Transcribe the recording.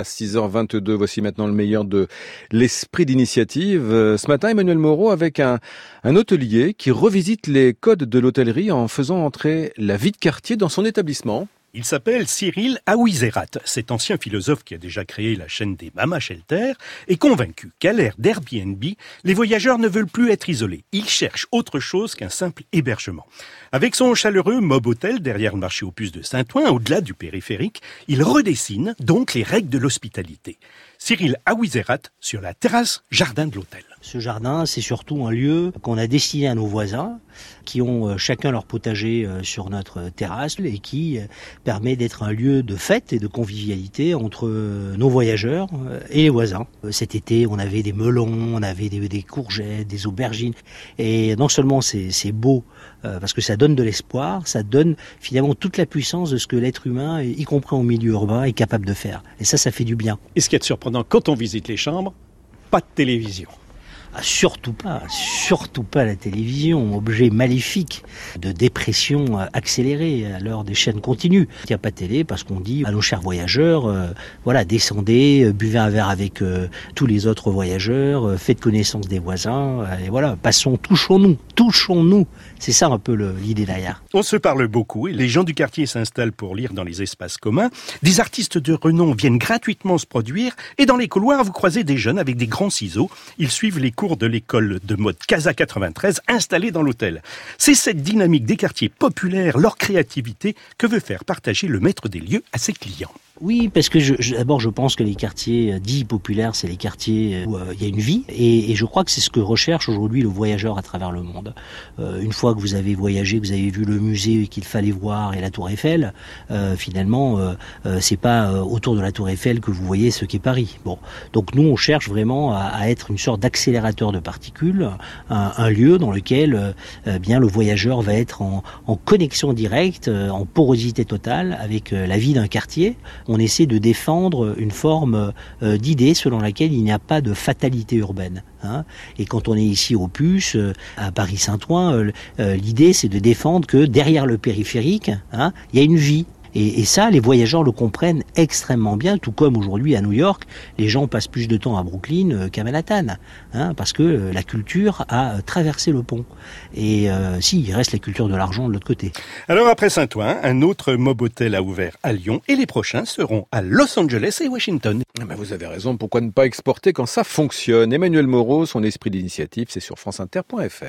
À 6h22, voici maintenant le meilleur de l'esprit d'initiative. Euh, ce matin, Emmanuel Moreau avec un, un hôtelier qui revisite les codes de l'hôtellerie en faisant entrer la vie de quartier dans son établissement. Il s'appelle Cyril Aouizerat. Cet ancien philosophe qui a déjà créé la chaîne des Mama Shelter est convaincu qu'à l'ère d'Airbnb, les voyageurs ne veulent plus être isolés. Ils cherchent autre chose qu'un simple hébergement. Avec son chaleureux mob hôtel derrière le marché puces de Saint-Ouen, au-delà du périphérique, il redessine donc les règles de l'hospitalité. Cyril Aouizerat sur la terrasse jardin de l'hôtel. Ce jardin, c'est surtout un lieu qu'on a destiné à nos voisins, qui ont euh, chacun leur potager euh, sur notre terrasse et qui euh, permet d'être un lieu de fête et de convivialité entre nos voyageurs et les voisins. Cet été, on avait des melons, on avait des, courgettes, des aubergines. Et non seulement c'est beau, parce que ça donne de l'espoir, ça donne finalement toute la puissance de ce que l'être humain, y compris en milieu urbain, est capable de faire. Et ça, ça fait du bien. Et ce qui est surprenant, quand on visite les chambres, pas de télévision. Ah, surtout pas, surtout pas la télévision, objet maléfique de dépression accélérée à l'heure des chaînes continues. Il n'y a pas de télé parce qu'on dit à nos chers voyageurs, euh, voilà, descendez, euh, buvez un verre avec euh, tous les autres voyageurs, faites connaissance des voisins, et voilà, passons, touchons-nous, touchons-nous. C'est ça un peu l'idée derrière. On se parle beaucoup et les gens du quartier s'installent pour lire dans les espaces communs. Des artistes de renom viennent gratuitement se produire et dans les couloirs, vous croisez des jeunes avec des grands ciseaux. Ils suivent les cours de l'école de mode Casa 93 installée dans l'hôtel. C'est cette dynamique des quartiers populaires, leur créativité, que veut faire partager le maître des lieux à ses clients. Oui, parce que je, d'abord, je pense que les quartiers euh, dits populaires, c'est les quartiers où euh, il y a une vie, et, et je crois que c'est ce que recherche aujourd'hui le voyageur à travers le monde. Euh, une fois que vous avez voyagé, que vous avez vu le musée qu'il fallait voir et la Tour Eiffel, euh, finalement, euh, c'est pas autour de la Tour Eiffel que vous voyez ce qu'est Paris. Bon, donc nous, on cherche vraiment à, à être une sorte d'accélérateur de particules, un, un, lieu dans lequel, bien, le voyageur va être en, en connexion directe, en porosité totale avec la vie d'un quartier on essaie de défendre une forme euh, d'idée selon laquelle il n'y a pas de fatalité urbaine. Hein. Et quand on est ici au Puce, euh, à Paris-Saint-Ouen, euh, l'idée c'est de défendre que derrière le périphérique, hein, il y a une vie, et, ça, les voyageurs le comprennent extrêmement bien, tout comme aujourd'hui à New York, les gens passent plus de temps à Brooklyn euh, qu'à Manhattan, hein, parce que euh, la culture a euh, traversé le pont. Et si, il reste la culture de l'argent de l'autre côté. Alors après Saint-Ouen, un autre mob hotel a ouvert à Lyon, et les prochains seront à Los Angeles et Washington. Ah ben, vous avez raison, pourquoi ne pas exporter quand ça fonctionne? Emmanuel Moreau, son esprit d'initiative, c'est sur franceinter.fr.